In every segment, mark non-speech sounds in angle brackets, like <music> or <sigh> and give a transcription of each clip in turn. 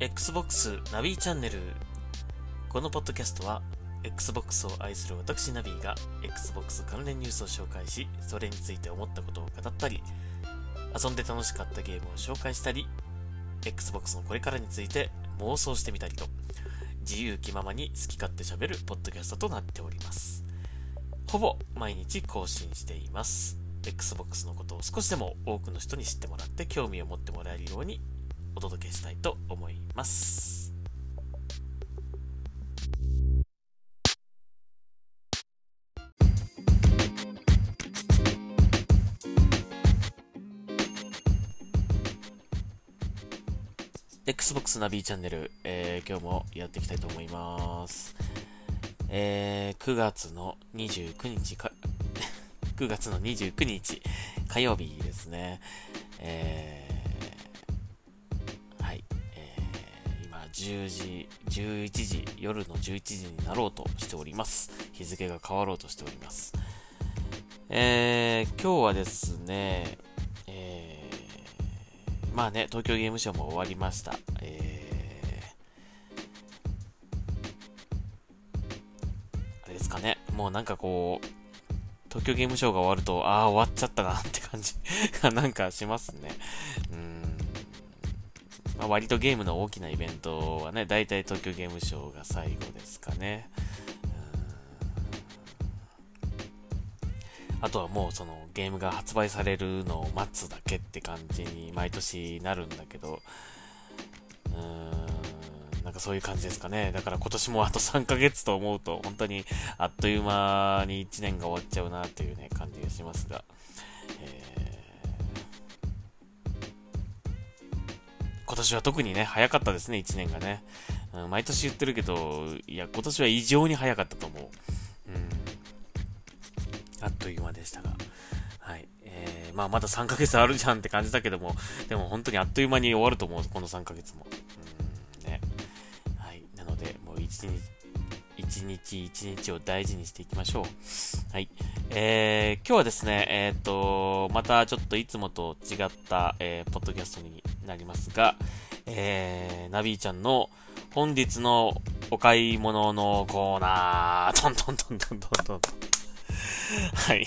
Xbox ナビチャンネル。このポッドキャストは Xbox を愛する私ナビが Xbox 関連ニュースを紹介しそれについて思ったことを語ったり遊んで楽しかったゲームを紹介したり Xbox のこれからについて妄想してみたりと自由気ままに好き勝手喋るポッドキャストとなっております。ほぼ毎日更新しています。Xbox のことを少しでも多くの人に知ってもらって興味を持ってもらえるようにお届けしたいと思います。Xbox ナビチャンネル、えー今日もやっていきたいと思います。えー9月の29日か、<laughs> 9月の29日火曜日ですね。えー10時、11時、夜の11時になろうとしております。日付が変わろうとしております。えー今日はですね、えーまあね、東京ゲームショウも終わりました。えー、あれですかね、もうなんかこう、東京ゲームショウが終わると、ああ、終わっちゃったなって感じがなんかしますね。まあ、割とゲームの大きなイベントはね、大体東京ゲームショウが最後ですかね。あとはもうそのゲームが発売されるのを待つだけって感じに毎年なるんだけど、うーん、なんかそういう感じですかね。だから今年もあと3ヶ月と思うと、本当にあっという間に1年が終わっちゃうなというね、感じがしますが、今年は特にね、早かったですね、1年がね。うん、毎年言ってるけど、いや、今年は異常に早かったと思う。うん。あっという間でしたが。はい。えー、まあまだ3ヶ月あるじゃんって感じだけども、でも本当にあっという間に終わると思う、この3ヶ月も。うん、ね。はい。なので、もう一日、一日一日を大事にしていきましょう。はい。えー、今日はですね、えっ、と、またちょっといつもと違った、えー、ポッドキャストになりますが、えー、ナビーちゃんの本日のお買い物のコーナー、トントントントントントン。はい。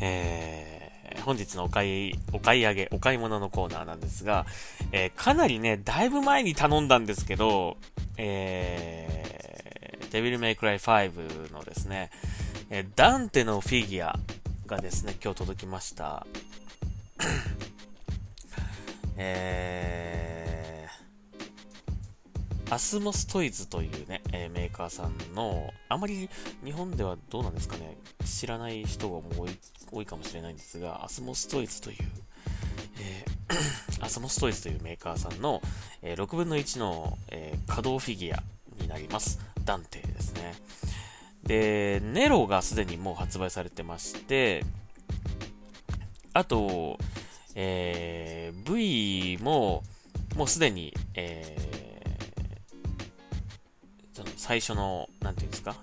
えー、本日のお買い、お買い上げ、お買い物のコーナーなんですが、えーかなりね、だいぶ前に頼んだんですけど、えー、デビルメイクライ5のですね、えーダンテのフィギュアがですね、今日届きました。えー、アスモストイズというね、えーメーカーさんの、あまり日本ではどうなんですかね、知らない人がもう多いかもしれないんですが、アスモストイズという、えー <coughs> アスモストイズというメーカーさんの、えー6分の1の、えー可動フィギュアになります。ダンテですね。で、ネロがすでにもう発売されてまして、あと、えー V も、もうすでに、えーその最初の、なんていうんですか、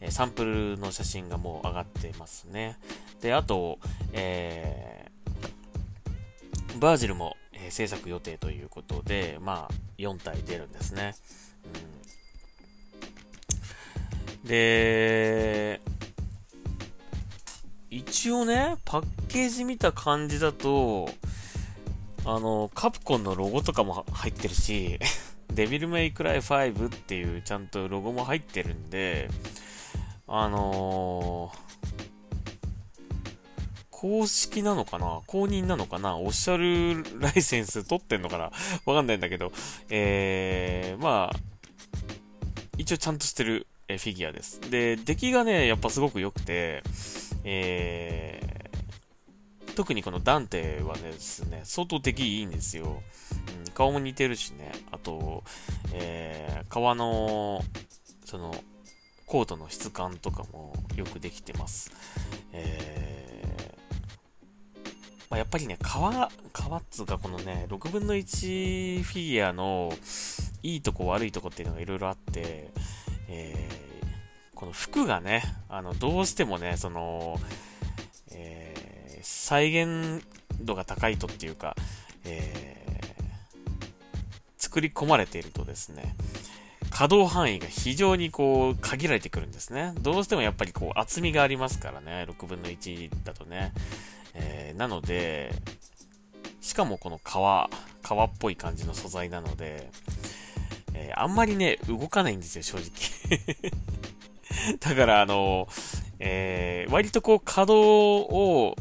えサンプルの写真がもう上がってますね。で、あと、えーバージルも、えー制作予定ということで、まあ、4体出るんですね。うん、で、一応ね、パッケージ見た感じだと、あの、カプコンのロゴとかも入ってるし、<laughs> デビルメイクライ5っていうちゃんとロゴも入ってるんで、あのー公式なのかな？公認なのかな？オフィシャルライセンス取ってんのかな？わかんないんだけど、えー、まあ、一応ちゃんとしてるフィギュアです。で、出来がね、やっぱすごく良くて、えー、特にこのダンテはですね、相当出来いいんですよ。うん、顔も似てるしね、あと、えー、革の、その、コートの質感とかもよくできてます。えーまあ、やっぱりね、革、革っつうかこのね、6分の1フィギュアのいいとこ悪いとこっていうのがいろいろあって、えーこの服がね、あの、どうしてもね、その、えー再現度が高いとっていうか、え作り込まれているとですね、可動範囲が非常にこう限られてくるんですね。どうしてもやっぱりこう厚みがありますからね、6分の1だとね。えー、なので、しかもこの革、革っぽい感じの素材なので、えー、あんまりね、動かないんですよ、正直。<laughs> だからあの、えー、割とこう稼働を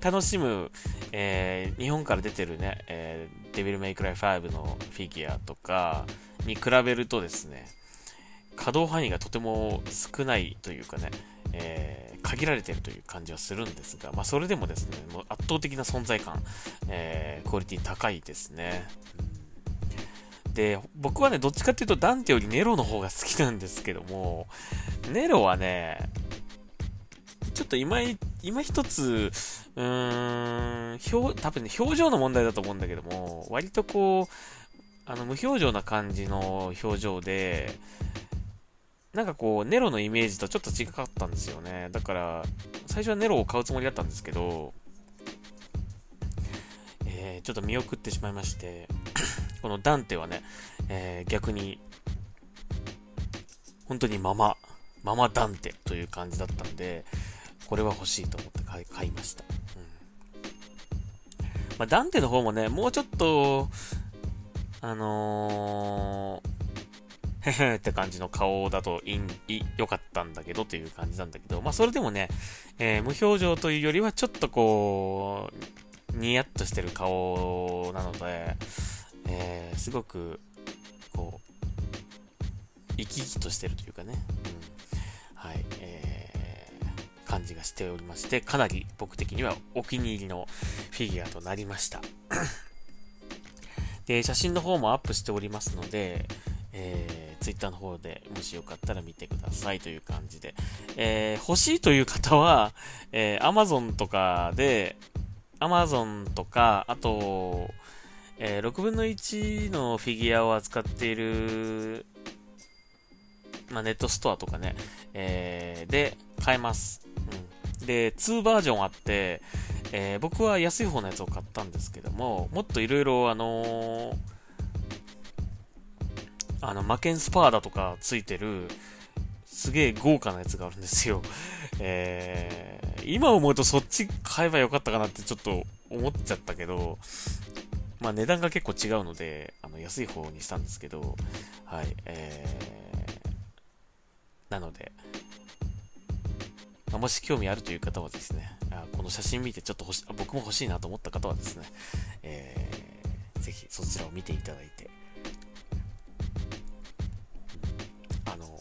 楽しむ、えー、日本から出てるね、えー、デビルメイクライ5のフィギュアとかに比べるとですね、稼働範囲がとても少ないというかね、えー、限られているという感じはするんですが、まあ、それでもですね、もう圧倒的な存在感、えー、クオリティ高いですね。で、僕はね、どっちかっていうとダンテよりネロの方が好きなんですけども、ネロはね、ちょっと今、今一つ、うーん、表、多分ね、表情の問題だと思うんだけども、割とこう、あの、無表情な感じの表情で、なんかこう、ネロのイメージとちょっと違かったんですよね。だから、最初はネロを買うつもりだったんですけど、えー、ちょっと見送ってしまいまして、このダンテはね、えー、逆に、本当にママ、ママダンテという感じだったんで、これは欲しいと思って買い買いました。うんまあ、ダンテの方もね、もうちょっと、あのー、へへって感じの顔だといい、良かったんだけどという感じなんだけど、まあそれでもね、えー、無表情というよりはちょっとこう、ニヤッとしてる顔なので、えー、すごく、こう、生き生きとしてるというかね、うん、はい、えー、感じがしておりまして、かなり僕的にはお気に入りのフィギュアとなりました。で、写真の方もアップしておりますので、えー、Twitter の方でもしよかったら見てくださいという感じで、えー、欲しいという方は、えー、Amazon とかで、Amazon とか、あと、えー、6分の1のフィギュアを扱っている、まあ、ネットストアとかね、えー、で買えます。うん。で、2バージョンあって、えー、僕は安い方のやつを買ったんですけども、もっといろいろあのー、あの、マケンスパーだとかついてる、すげえ豪華なやつがあるんですよ。えー、今思うとそっち買えばよかったかなってちょっと思っちゃったけど、まあ値段が結構違うので、あの安い方にしたんですけど、はい、えー、なので、もし興味あるという方はですね、この写真見てちょっと欲し僕も欲しいなと思った方はですね、えー、ぜひそちらを見ていただいて、あの、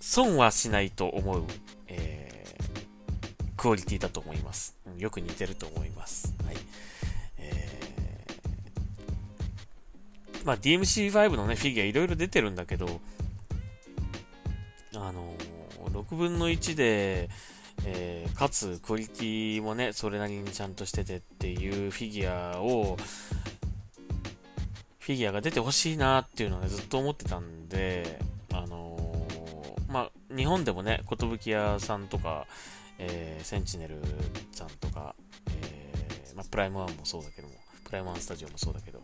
損はしないと思う、えー、クオリティだと思います。よく似てると思います。はい。まあ、DMC5 のね、フィギュアいろいろ出てるんだけど、あのー、6分の1で、えー、かつクオリティもね、それなりにちゃんとしててっていうフィギュアを、フィギュアが出てほしいなっていうのをね、ずっと思ってたんで、あのー、まあ、日本でもね、寿屋さんとか、えー、センチネルさんとか、えー、まあ、プライムワンもそうだけども、プライムワンスタジオもそうだけど、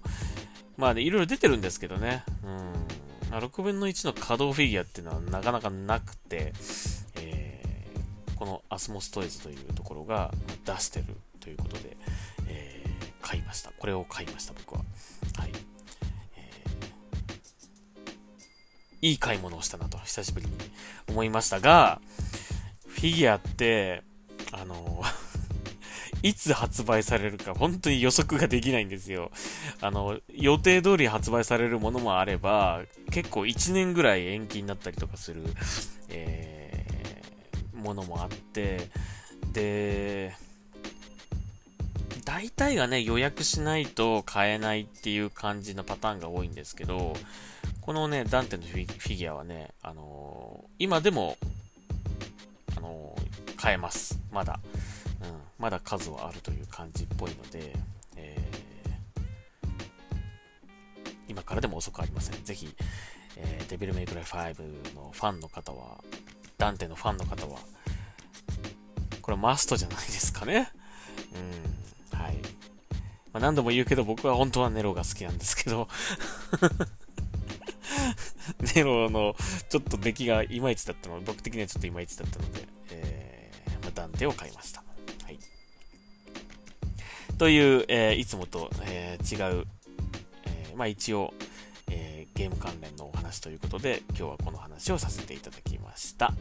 まあね、いろいろ出てるんですけどね。うん。6分の1の稼働フィギュアっていうのはなかなかなくて、えー、このアスモストイズというところが出してるということで、えー、買いました。これを買いました、僕は。はい。え、いい買い物をしたなと、久しぶりに思いましたが、フィギュアって、あのいつ発売されるか本当に予測ができないんですよ。あの、予定通り発売されるものもあれば、結構1年ぐらい延期になったりとかする、えー、ものもあって、で、大体がね、予約しないと買えないっていう感じのパターンが多いんですけど、このね、ダンテのフィギュアはね、あのー、今でも、あのー、買えます。まだ。まだ数はあるという感じっぽいので、えー、今からでも遅くありません。ぜひ、えー、デビルメイクライ5のファンの方は、ダンテのファンの方は、これマストじゃないですかね？うん、はい。まあ、何度も言うけど僕は本当はネロが好きなんですけど <laughs> ネロのちょっと出来がいまいちだったので、僕的にはちょっといまいちだったので、えー、まあ、ダンテを買いました。という、えー、いつもと、えー、違う、えまあ一応、えゲーム関連のお話ということで、今日はこの話をさせていただきました。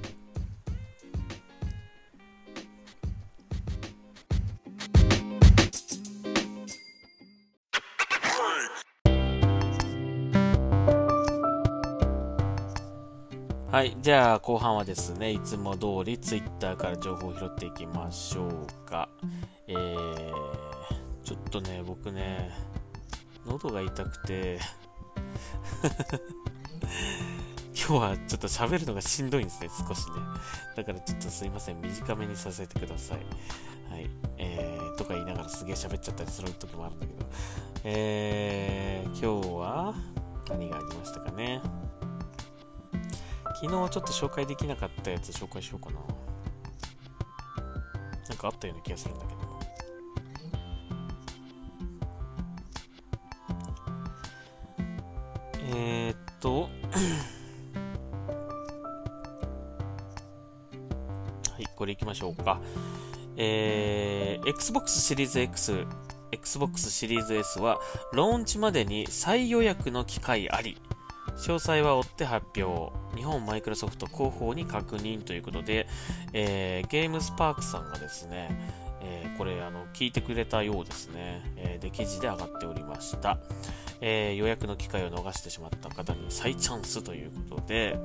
はい。じゃあ、後半はですね、いつも通り Twitter から情報を拾っていきましょうか。えー、ちょっとね、僕ね、喉が痛くて <laughs> 今日はちょっと喋るのがしんどいんですね、少しね。だからちょっとすいません、短めにさせてください。はい。えー、とか言いながらすげえ喋っちゃったりする時もあるんだけど。えー、今日は何がありましたかね。昨日ちょっと紹介できなかったやつ紹介しようかな。なんかあったような気がするんだけど。えー、っと <coughs> はい、これいきましょうか。えー、Xbox シリーズ X、Xbox シリーズ S は、ローンチまでに再予約の機会あり。詳細は追って発表。日本マイクロソフト広報に確認ということで、えー、ゲームスパークさんがですね、えー、これあの聞いてくれたようですね、えー、で記事で上がっておりました、え予約の機会を逃してしまった方に再チャンスということで、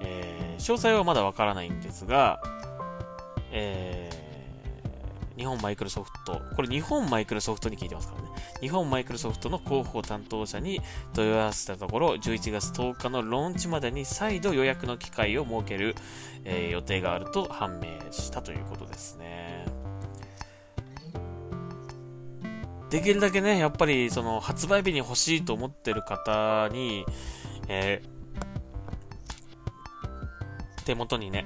え詳細はまだわからないんですが、えー日本マイクロソフト、これ日本マイクロソフトに聞いてますからね。日本マイクロソフトの広報担当者に問い合わせたところ、11月10日のローンチまでに再度予約の機会を設ける、えー、予定があると判明したということですね。できるだけね、やっぱりその発売日に欲しいと思ってる方に、えー、手元にね、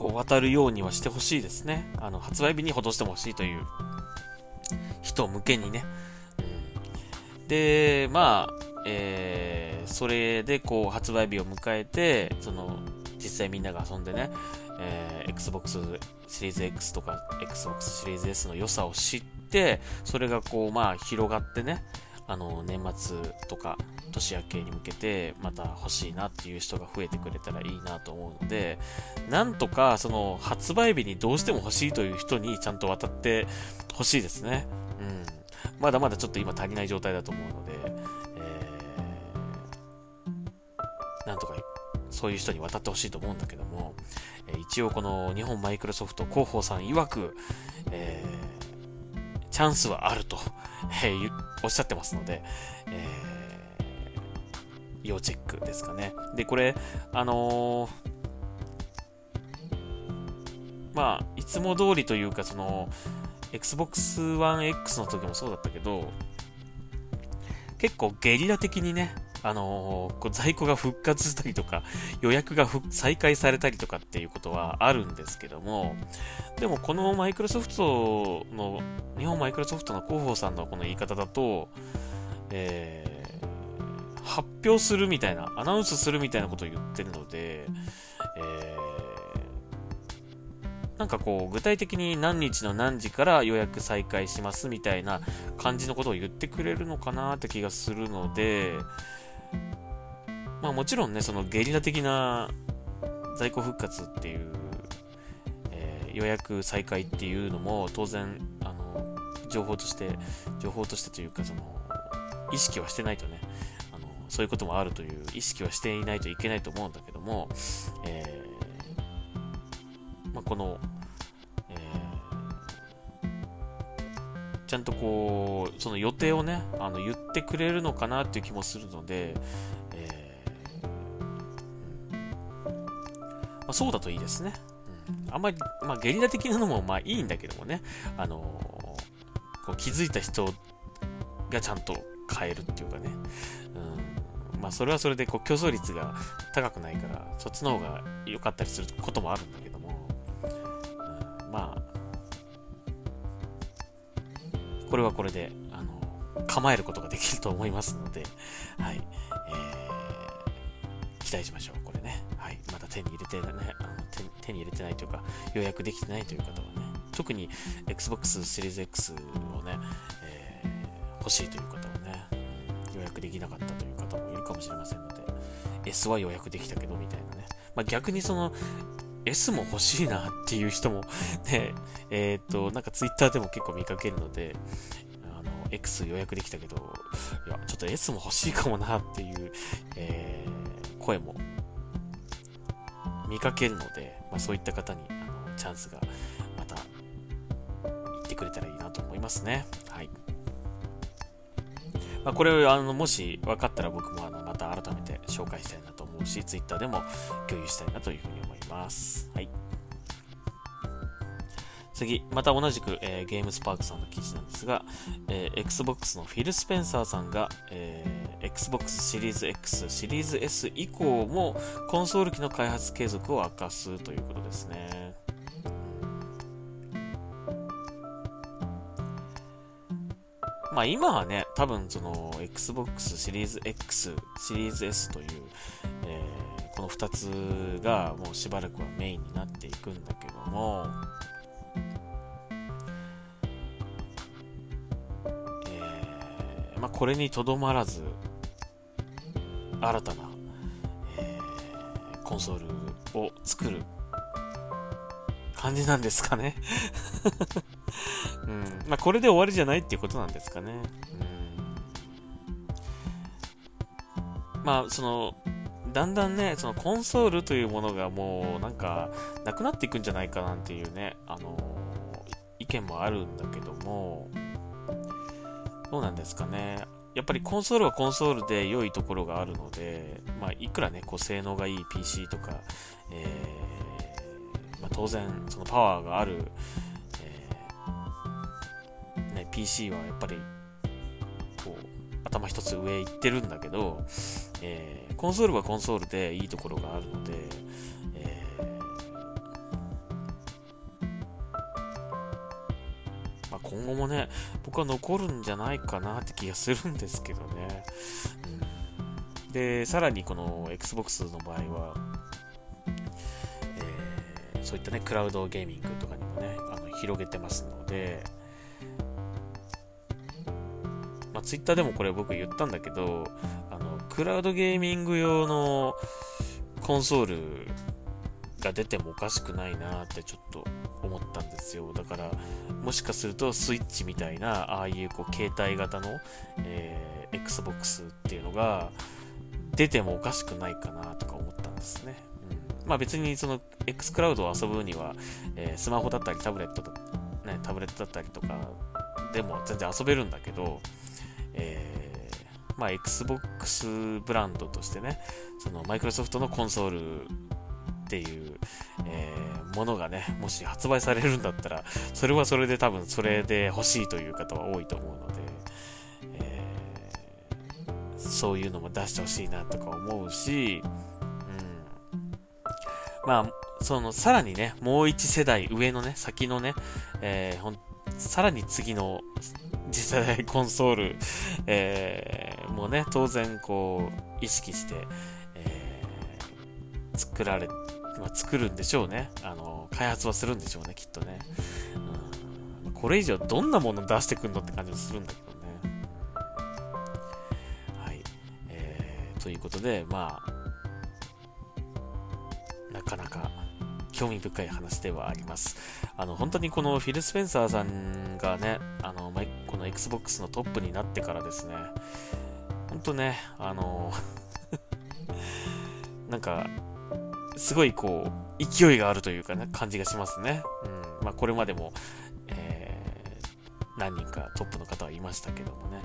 こう渡るようにはしてほしいですね。あの、発売日にほどしても欲しいという人向けにね。うん、で、まあ、えー、それでこう発売日を迎えて、その、実際みんなが遊んでね、えー、Xbox シリーズ X とか Xbox シリーズ S の良さを知って、それがこう、まあ、広がってね、あの、年末とか年明けに向けてまた欲しいなっていう人が増えてくれたらいいなと思うので、なんとかその発売日にどうしても欲しいという人にちゃんと渡って欲しいですね。うん。まだまだちょっと今足りない状態だと思うので、えー、なんとかそういう人に渡ってほしいと思うんだけども、え一応この日本マイクロソフト広報さん曰く、えー、チャンスはあると、えー、おっしゃってますので、えー、要チェックですかね。で、これ、あのー、まあ、いつも通りというか、その、Xbox One X の時もそうだったけど、結構ゲリラ的にね、あのー、在庫が復活したりとか、<laughs> 予約が再開されたりとかっていうことはあるんですけども、でもこのマイクロソフトの、日本マイクロソフトの広報さんのこの言い方だと、えー、発表するみたいな、アナウンスするみたいなことを言ってるので、えー、なんかこう、具体的に何日の何時から予約再開しますみたいな感じのことを言ってくれるのかなって気がするので、まあもちろんね、そのゲリラ的な在庫復活っていう、えー、予約再開っていうのも当然、あの、情報として、情報としてというか、その、意識はしてないとね、あの、そういうこともあるという意識はしていないといけないと思うんだけども、えー、まあ、この、ちゃんとこう、その予定をね、あの、言ってくれるのかなっていう気もするので、えまあ、そうだといいですね。うん、あんまり、まあ、ゲリラ的なのもまあいいんだけどもね、あのー、こう気づいた人がちゃんと変えるっていうかね、うん、まあそれはそれでこう競争率が高くないから、そっちの方が良かったりすることもあるんだけど。これはこれで、あの、構えることができると思いますので、はい、えー、期待しましょう、これね。はい、まだ手に入れてね、あの手手に入れてないというか、予約できてないという方はね、特に Xbox シリーズ X をね、えー、欲しいという方はね、予約できなかったという方もいるかもしれませんので、S は予約できたけどみたいなね。まあ、逆にその S も欲しいなっていう人もね、えっ、ー、と、なんか Twitter でも結構見かけるので、あの、X 予約できたけど、いや、ちょっと S も欲しいかもなっていう、えー、声も見かけるので、まあ、そういった方にあのチャンスがまた言ってくれたらいいなと思いますね。はい。まあ、これをあのもし分かったら僕もあのまた改めて紹介したいなと思うし、Twitter でも共有したいなというふうにます。はい。次、また同じく、えー、ゲームスパークさんの記事なんですが、えー、Xbox のフィル・スペンサーさんが、えー、Xbox シリーズ X、シリーズ S 以降もコンソール機の開発継続を明かすということですね。まあ今はね、多分その Xbox シリーズ X、シリーズ S という、この2つがもうしばらくはメインになっていくんだけども、えー、まあこれにとどまらず、新たな、えー、コンソールを作る感じなんですかね <laughs> うん。まあ、これで終わりじゃないっていうことなんですかね。うん。まあ、その、だんだんね、そのコンソールというものがもうなんかなくなっていくんじゃないかなんていうね、あの意見もあるんだけども、どうなんですかね。やっぱりコンソールはコンソールで良いところがあるので、まあ、いくらね、こう性能がいい PC とか、えー、まあ、当然、そのパワーがある、えね、PC はやっぱり、こう、頭一つ上行ってるんだけど、えー、コンソールはコンソールでいいところがあるので、えー、まあ、今後もね、僕は残るんじゃないかなって気がするんですけどね。で、さらにこの Xbox の場合は、えー、そういったね、クラウドゲーミングとかにもね、あの広げてますので、まあ、ツイッターでもこれ僕言ったんだけど、クラウドゲーミング用のコンソールが出てもおかしくないなってちょっと思ったんですよ。だから、もしかするとスイッチみたいな、ああいうこう携帯型の、えー、Xbox っていうのが出てもおかしくないかなとか思ったんですね。うん、まあ別にその X クラウドを遊ぶには、えー、スマホだったりタブレット、ね、タブレットだったりとかでも全然遊べるんだけど、えー、まあ、Xbox ブランドとしてね、そのマイクロソフトのコンソールっていう、えー、ものがね、もし発売されるんだったら、それはそれで多分それで欲しいという方は多いと思うので、えー、そういうのも出してほしいなとか思うし、うん。まあ、その、さらにね、もう一世代上のね、先のね、えー、さらに次の次世代コンソール、えー、もね、当然こう、意識して、えー、作られ、まあ、作るんでしょうね。あの、開発はするんでしょうね、きっとね。うん、これ以上どんなもの出してくんのって感じがするんだけどね。はい。えー、ということで、まあ、なかなか興味深い話ではあります。あの、本当にこのフィル・スペンサーさんがね、あの、この Xbox のトップになってからですね、本当ね、あの、<laughs> なんか、すごいこう、勢いがあるというかね、感じがしますね。うん。まあ、これまでも、えー、何人かトップの方はいましたけどもね。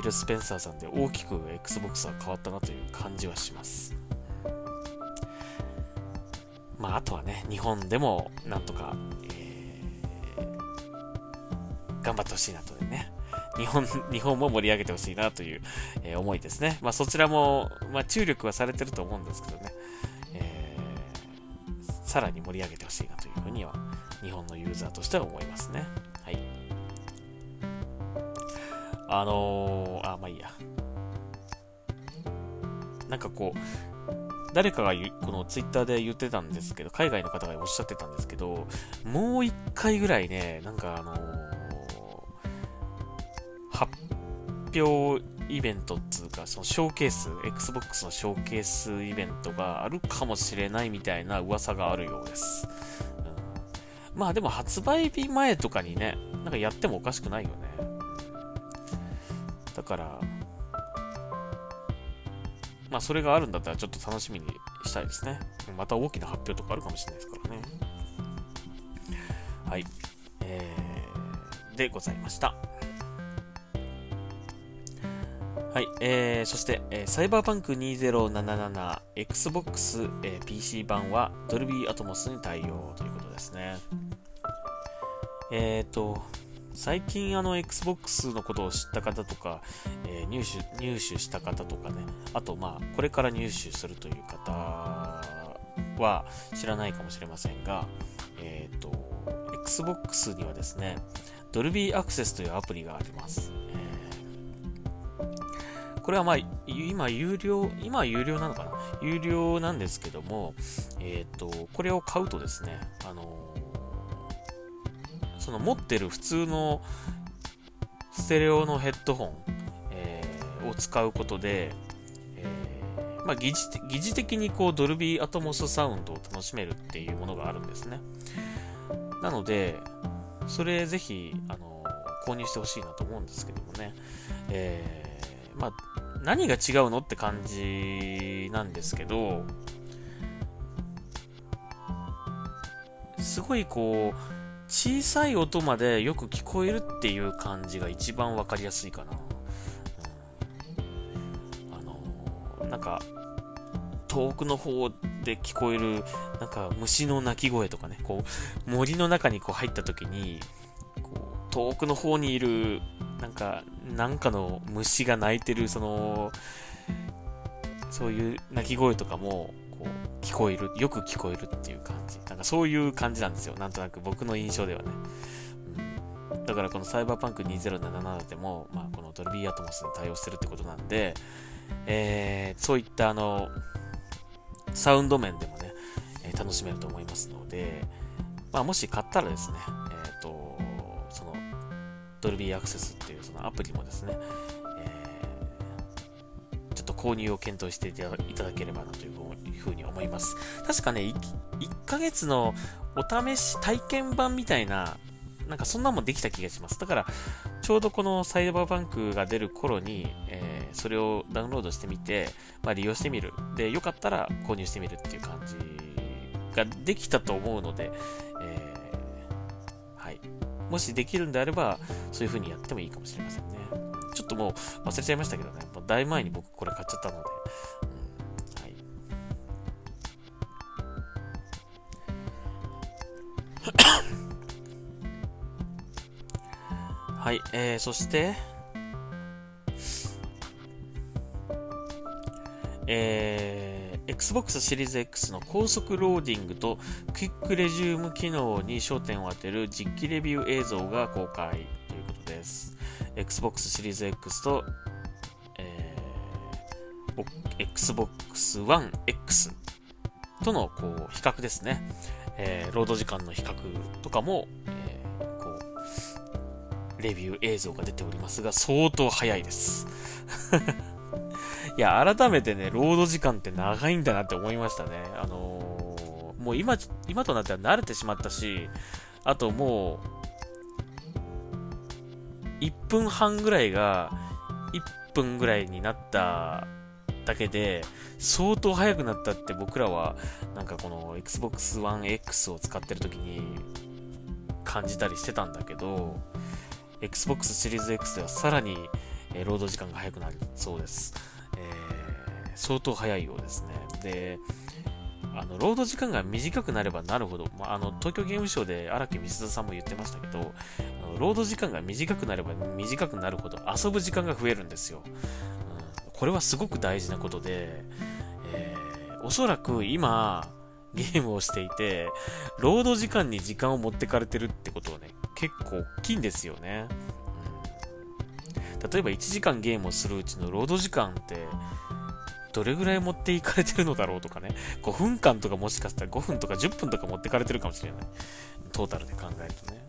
ィル・スペンサーさんで大きく Xbox は変わったなという感じはします。まあ、あとはね、日本でもなんとか、えー、頑張ってほしいなとね。日本、日本も盛り上げてほしいなという、えー、思いですね。まあ、そちらも、まあ、注力はされてると思うんですけどね。えー、さらに盛り上げてほしいなというふうには日本のユーザーとしては思いますね。あのー、あ、まあいいや。なんかこう、誰かがこのツイッターで言ってたんですけど、海外の方がおっしゃってたんですけど、もう一回ぐらいね、なんかあのー、発表イベントっつうか、そのショーケース、Xbox のショーケースイベントがあるかもしれないみたいな噂があるようです。うん、まあでも発売日前とかにね、なんかやってもおかしくないよね。から、まあそれがあるんだったらちょっと楽しみにしたいですね。また大きな発表とかあるかもしれないですからね。はい。えー、でございました。はい、えー、そして、えー、サイバーパンク2077 Xbox、えー、PC 版はドルビーアトモスに対応ということですね。えっ、ー、と、最近あの Xbox のことを知った方とか、えー、入手、入手した方とかね、あとまあ、これから入手するという方は知らないかもしれませんが、えっ、ー、と、Xbox にはですね、ドルビーアクセスというアプリがあります。これはまあ、今有料、今は有料なのかな？有料なんですけども、えっ、ー、と、これを買うとですね、あの、その持ってる普通のステレオのヘッドホン、えー、を使うことで、えまあ、疑似疑似的にこうドルビーアトモスサウンドを楽しめるっていうものがあるんですね。なので、それぜひ、あの購入してほしいなと思うんですけどもね。えー、まあ、何が違うのって感じなんですけど、すごいこう、小さい音までよく聞こえるっていう感じが一番わかりやすいかな。あのなんか、遠くの方で聞こえる、なんか虫の鳴き声とかね、こう、森の中にこう入った時に、こう、遠くの方にいるなんか、なんかの虫が鳴いてる、その、そういう鳴き声とかも、聞こえる、よく聞こえるっていう感じ。なんかそういう感じなんですよ。なんとなく僕の印象ではね。うん、だからこのサイバーパンク2077でも、まあこのドルビーアトモスに対応してるってことなんで、えー、そういったあの、サウンド面でもね、えー、楽しめると思いますので、まあもし買ったらですね、えっ、ー、と、ドルビーアクセスっていうそのアプリもですね、購入を検討していただければなというふうに思います。確かね1、1ヶ月のお試し体験版みたいな、なんかそんなもんできた気がします。だから、ちょうどこのサイバーバンクが出る頃に、えー、それをダウンロードしてみて、まあ、利用してみる。で、よかったら購入してみるっていう感じができたと思うので、えはいもしできるんであれば、そういう風にやってもいいかもしれませんね。ちょっともう忘れちゃいましたけどね、もうだいぶ前に僕これ買っちゃったので、<coughs> はい、えー、そして、えー、Xbox シリーズ X の高速ローディングと Quick Resume 機能に焦点を当てる実機レビュー映像が公開ということです。Xbox Series X と、えー、Xbox One X とのこう比較ですね。えー、ロード時間の比較とかも、えー、こう、レビュー映像が出ておりますが、相当早いです。<laughs> いや、改めてね、ロード時間って長いんだなって思いましたね。あのー、もう今、今となっては慣れてしまったし、あともう、1分半ぐらいが、1分ぐらいになっただけで、相当速くなったって僕らは、なんかこの Xbox One X を使ってる時に感じたりしてたんだけど、Xbox シリーズ X ではさらに、えー、ロード時間が速くなるそうです。相当早いようですね。で、あの、ロード時間が短くなればなるほど、まあ、あの、東京ゲームショウで荒木美鈴さんも言ってましたけど、のロード時間が短くなれば短くなるほど遊ぶ時間が増えるんですよ。うん、これはすごく大事なことで、えー、おそらく今、ゲームをしていて、ロード時間に時間を持ってかれてるってことはね、結構大きいんですよね。うん、例えば1時間ゲームをするうちのロード時間って、どれぐらい持っていかれてるのだろうとかね、5分間とかもしかしたら5分とか10分とか持ってかれてるかもしれない。トータルで考えるとね。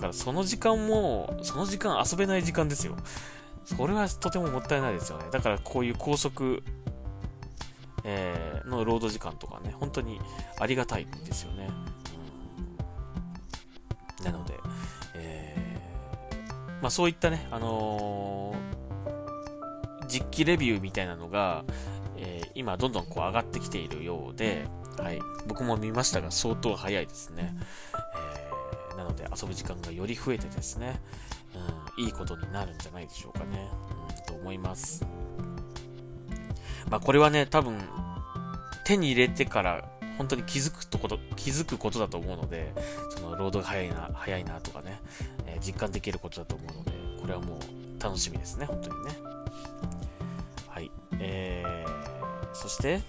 からその時間も、その時間遊べない時間ですよ。それはとてももったいないですよね。だからこういう高速、えー、の労働時間とかね、本当にありがたいですよね。なので、えー、まあそういったね、あのー、実機レビューみたいなのが、えー、今どんどんこう上がってきているようで、はい、僕も見ましたが相当早いですね。えー、なので遊ぶ時間がより増えてですね、うん、いいことになるんじゃないでしょうかね。うん、と思います。まあこれはね、多分、手に入れてから本当に気づくとこと、気づくことだと思うので、その、ロードが早いな、早いなとかね、えー、実感できることだと思うので、これはもう楽しみですね、本当にね。はい。えー、そして、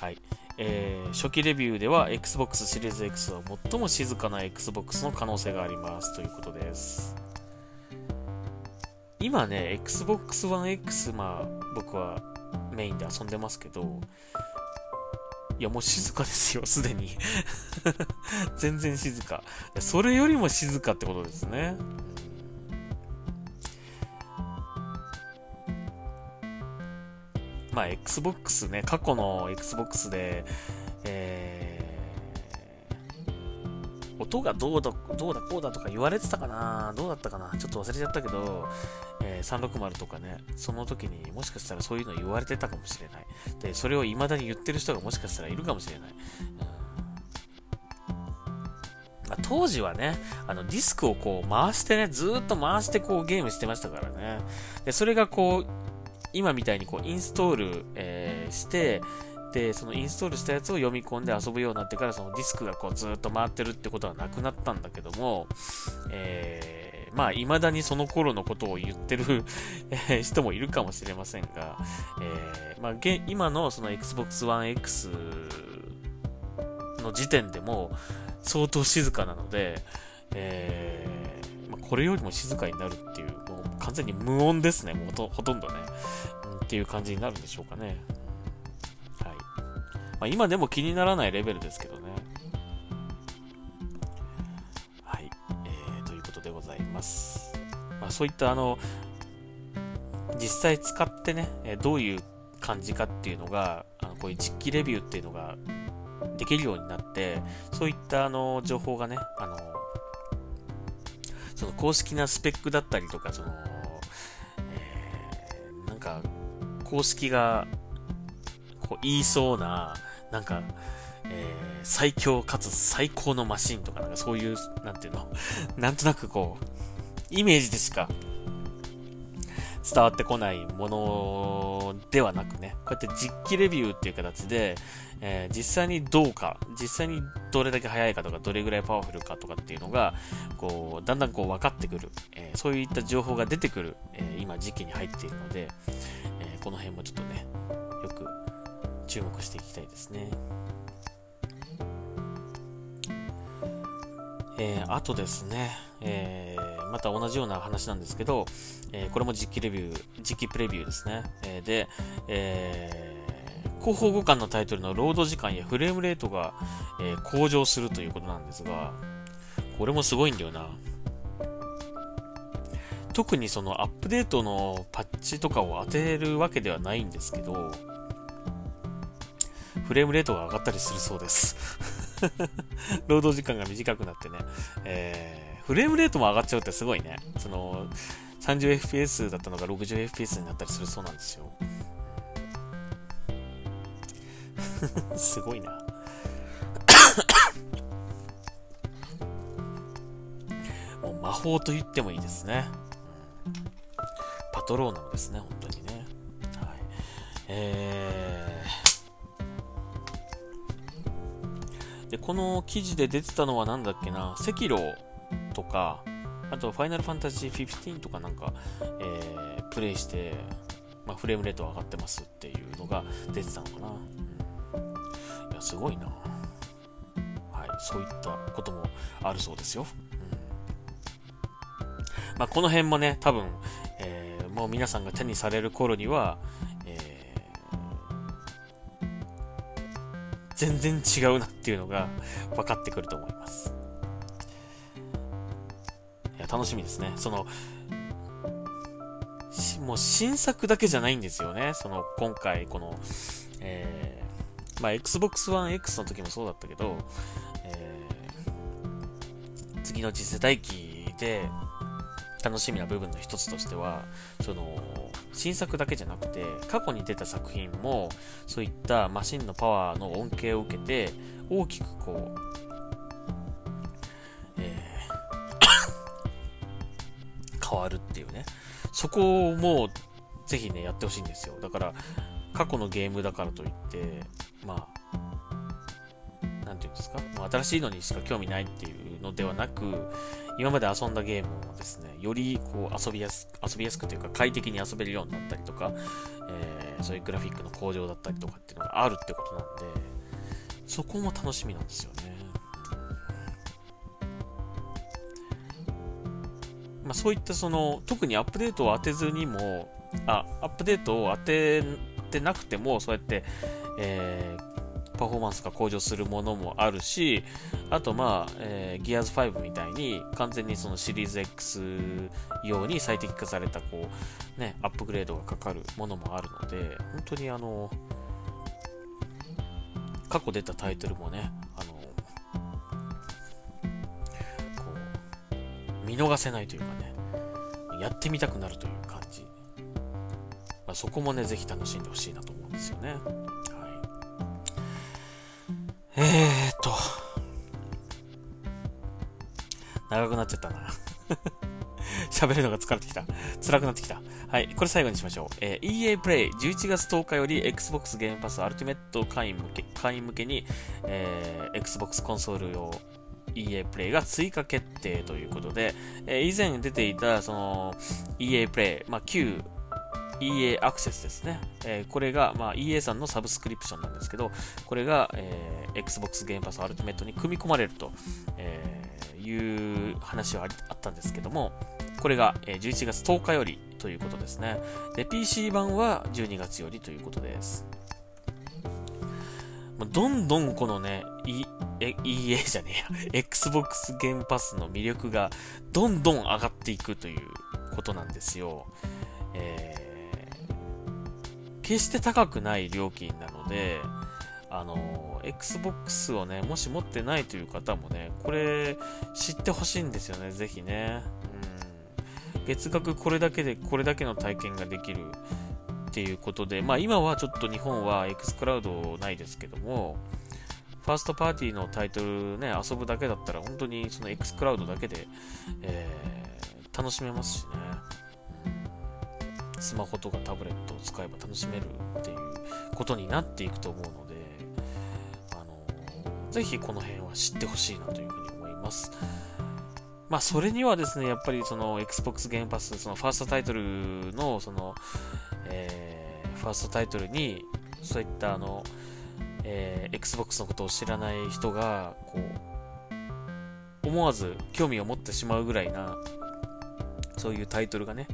はい。えー、初期レビューでは Xbox シリーズ X は最も静かな Xbox の可能性がありますということです。今ね、Xbox One X、まあ、僕はメインで遊んでますけど、いや、もう静かですよ、<laughs> すでに <laughs> 全然静か。それよりも静かってことですね。まあ、Xbox ね、過去の Xbox で、えー、音がどうだ、どうだこうだとか言われてたかなどうだったかなちょっと忘れちゃったけど、えー、360とかね、その時にもしかしたらそういうの言われてたかもしれない。で、それを未だに言ってる人がもしかしたらいるかもしれない。ま、当時はね、あのディスクをこう回してね、ずっと回してこうゲームしてましたからね。で、それがこう、今みたいにこうインストール、えー、して、で、そのインストールしたやつを読み込んで遊ぶようになってから、そのディスクがこうずっと回ってるってことはなくなったんだけども、えー、まあ、未だにその頃のことを言ってる <laughs> 人もいるかもしれませんが、えー、まあ、今のその Xbox One X の時点でも相当静かなので、えー、まあ、これよりも静かになるっていう、もう完全に無音ですね、もうほとんどね、うん、っていう感じになるんでしょうかね。はい。まあ、今でも気にならないレベルですけどね。はい。えー、ということでございます。まあ、そういったあの、実際使ってね、どういう感じかっていうのが、あのこういう実機レビューっていうのができるようになって、そういったあの情報がね、あのその公式なスペックだったりとか、その、えー、なんか、公式が、こう言いそうな、なんか、えー、最強かつ最高のマシンとか、なんかそういう、なんていうの、<laughs> なんとなくこう、イメージでしか伝わってこないものではなくね、こうやって実機レビューっていう形で、えー、実際にどうか、実際にどれだけ速いかとか、どれぐらいパワフルかとかっていうのが、こう、だんだんこう分かってくる、えー、そういった情報が出てくる、えー、今時期に入っているので、えこの辺もちょっとね、よく注目していきたいですね。えあとですね、えまた同じような話なんですけど、えこれも実機レビュー、実機プレビューですね。えで、え広報互換のタイトルのロード時間やフレームレートが、えー、向上するということなんですが、これもすごいんだよな。特にそのアップデートのパッチとかを当てるわけではないんですけど、フレームレートが上がったりするそうです <laughs> 労働時間が短くなってね、えー、フレームレートも上がっちゃうってすごいね。その、30fps だったのが 60fps になったりするそうなんですよ。<laughs> すごいな。<coughs> もう魔法と言ってもいいですね。パトローナムですね、本当にね。はい。えー、で、この記事で出てたのは何だっけな、赤炉とか、あと、ファイナルファンタジー15とかなんか、えー、プレイして、まあ、フレームレート上がってますっていうのが出てたのかな。すごいな。はい、そういったこともあるそうですよ。うん、まあ、この辺もね、多分、えー、もう皆さんが手にされる頃には、えー、全然違うなっていうのが分かってくると思います。いや、楽しみですね。その、もう新作だけじゃないんですよね。その、今回、この、え、まあ、Xbox One X の時もそうだったけど、えー、次の次世代機で楽しみな部分の一つとしては、その、新作だけじゃなくて、過去に出た作品も、そういったマシンのパワーの恩恵を受けて、大きくこう、えー、<coughs> 変わるっていうね。そこをもう、ぜひね、やってほしいんですよ。だから、過去のゲームだからといって、まあ、なんていうんですか、新しいのにしか興味ないっていうのではなく、今まで遊んだゲームをですね、よりこう遊びやす遊びやすくというか快適に遊べるようになったりとか、えー、そういうグラフィックの向上だったりとかっていうのがあるってことなんで、そこも楽しみなんですよね。まあ、そういったその、特にアップデートを当てずにも、あ、アップデートを当ててなくても、そうやって、えー、パフォーマンスが向上するものもあるし、あとまあ、えー、Gears 5みたいに完全にそのシリーズ X 用に最適化されたこう、ね、アップグレードがかかるものもあるので、本当にあの、過去出たタイトルもね、あの、見逃せないというかね、やってみたくなるという感じ。そこもね、ぜひ楽しんでほしいなと思うんですよね。はい。えーっと、長くなっちゃったな。<laughs> 喋るのが疲れてきた。辛くなってきた。はい。これ最後にしましょう。えー、EA プレイ11月10日より Xbox ゲームパスアルティメット会員向け会員向けに、えー、Xbox コンソール用 EA プレイが追加決定ということで、えー、以前出ていたその EA プレイ、まあ、旧 EA アクセスですね。えー、これが、まあ、EA さんのサブスクリプションなんですけど、これが、えー、Xbox ゲームパスアルティメットに組み込まれると、え、いう話はあったんですけども、これが、え11月10日よりということですね。で、PC 版は12月よりということです。どんどんこのね、E、EA じゃねえや、<laughs> Xbox ゲームパスの魅力がどんどん上がっていくということなんですよ。えー、決して高くない料金なので、あの、Xbox をね、もし持ってないという方もね、これ知ってほしいんですよね、ぜひね。うん。月額これだけで、これだけの体験ができるっていうことで、まあ今はちょっと日本は X クラウドないですけども、ファーストパーティーのタイトルね、遊ぶだけだったら本当にその X クラウドだけで、えー、楽しめますしね、スマホとかタブレットを使えば楽しめるっていうことになっていくと思うので、あのぜひこの辺は知ってほしいなというふうに思います。まあ、それにはですね、やっぱりその Xbox ゲームパス、そのファーストタイトルの、その、えー、ファーストタイトルに、そういったあの、えー、Xbox のことを知らない人が、こう、思わず興味を持ってしまうぐらいな、そういうタイトルがね、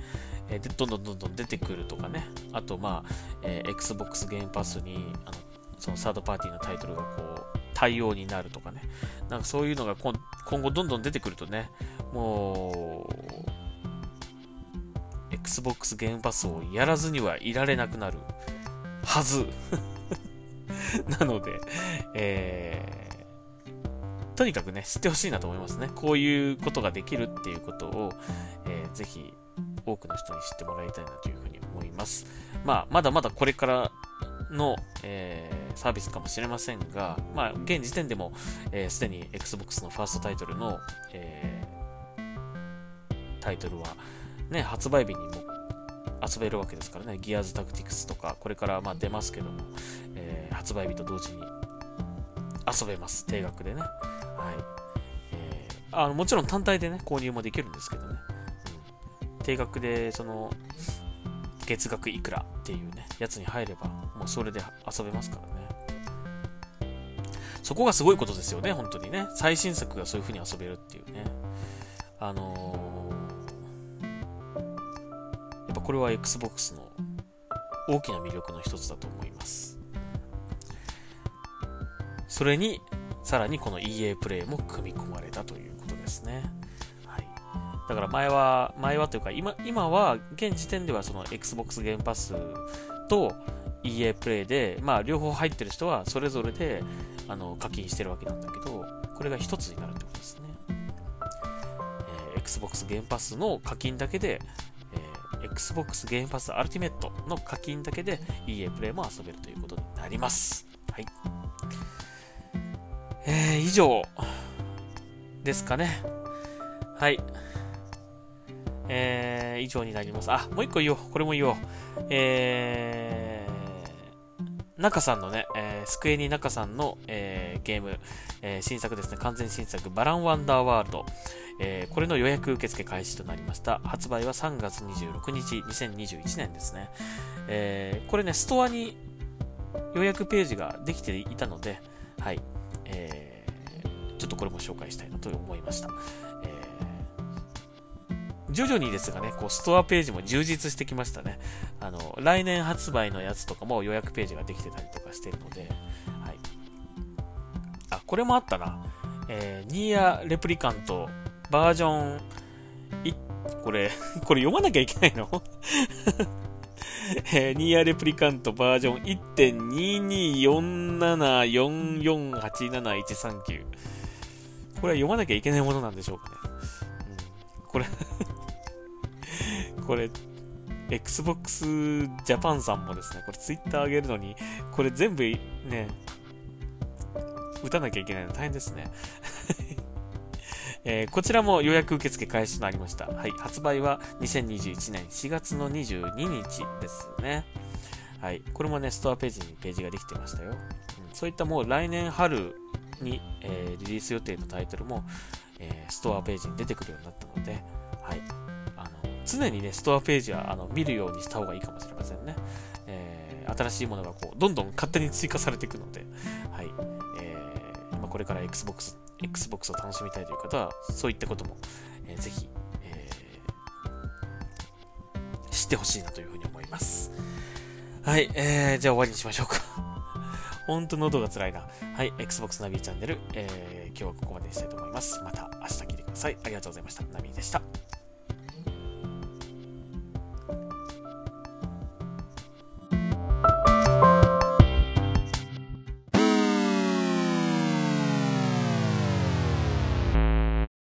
えー、どんどんどんどん出てくるとかね、あと、まあ、えー、Xbox ゲームパスに、あの、そのサードパーティーのタイトルがこう、対応になるとかね、なんかそういうのが今後どんどん出てくるとね、もう、Xbox ゲームパスをやらずにはいられなくなるはず。<laughs> なので、えー、とにかくね、知ってほしいなと思いますね。こういうことができるっていうことを、えー、ぜひ多くの人に知ってもらいたいなというふうに思います。まあ、まだまだこれからの、えー、サービスかもしれませんが、まあ、現時点でも、えー、すでに Xbox のファーストタイトルの、えー、タイトルは、ね、発売日にも遊べるわけですからね、ギアーズタクティクスとか、これからまあ出ますけども、えー、発売日と同時に遊べます、定額でね。はい。えあのもちろん単体でね、購入もできるんですけどね。定額で、その、月額いくらっていうね、やつに入れば、もうそれで遊べますからね。そこがすごいことですよね、本当にね。最新作がそういう風に遊べるっていうね。あのー、やっぱこれは Xbox の大きな魅力の一つだと思います。それに、さらにこの EA プレイも組み込まれたということですね。だから前は、前はというか、今、今は、現時点ではその Xbox ゲームパスと EA プレイで、まあ両方入ってる人はそれぞれで、あの、課金してるわけなんだけど、これが一つになるってことですね。えー、Xbox ゲームパスの課金だけで、えー、Xbox ゲームパスアルティメットの課金だけで EA プレイも遊べるということになります。はい。えー、以上ですかね。はい。えー、以上になります。あ、もう一個言おう。これも言おう。えー、中さんのね、えー、スクエニ中さんの、えー、ゲーム、えー、新作ですね。完全新作、バランワンダーワールド。えー、これの予約受付開始となりました。発売は3月26日、2021年ですね。えー、これね、ストアに予約ページができていたので、はい。えー、ちょっとこれも紹介したいなと思いました。徐々にですがね、こう、ストアページも充実してきましたね。あの、来年発売のやつとかも予約ページができてたりとかしてるので、はい。あ、これもあったな。えー、ニーアレプリカントバージョン、い、これ、<laughs> これ読まなきゃいけないの？<laughs> えー、ニーアレプリカントバージョン1.224744871139。これは読まなきゃいけないものなんでしょうかね。うん、これこれ、Xbox Japan さんもですね、これ Twitter 上げるのに、これ全部ね、打たなきゃいけないの大変ですね。<laughs> えー、こちらも予約受付開始となりました。はい。発売は2021年4月の22日ですね。はい。これもね、ストアページにページができてましたよ。うん、そういったもう来年春に、えー、リリース予定のタイトルも、えー、ストアページに出てくるようになったので、常にね、ストアページは、あの、見るようにした方がいいかもしれませんね。えー、新しいものがこう、どんどん勝手に追加されていくので、はい。えー、まあ、これから Xbox Xbox を楽しみたいという方は、そういったことも、えー、ぜひ、えー、知ってほしいなというふうに思います。はい、えー、じゃあ終わりにしましょうか。<laughs> ほんと喉が辛いな。はい、Xbox ナビチャンネル、えー、今日はここまでにしたいと思います。また明日聞いてください。ありがとうございました。ナビでした。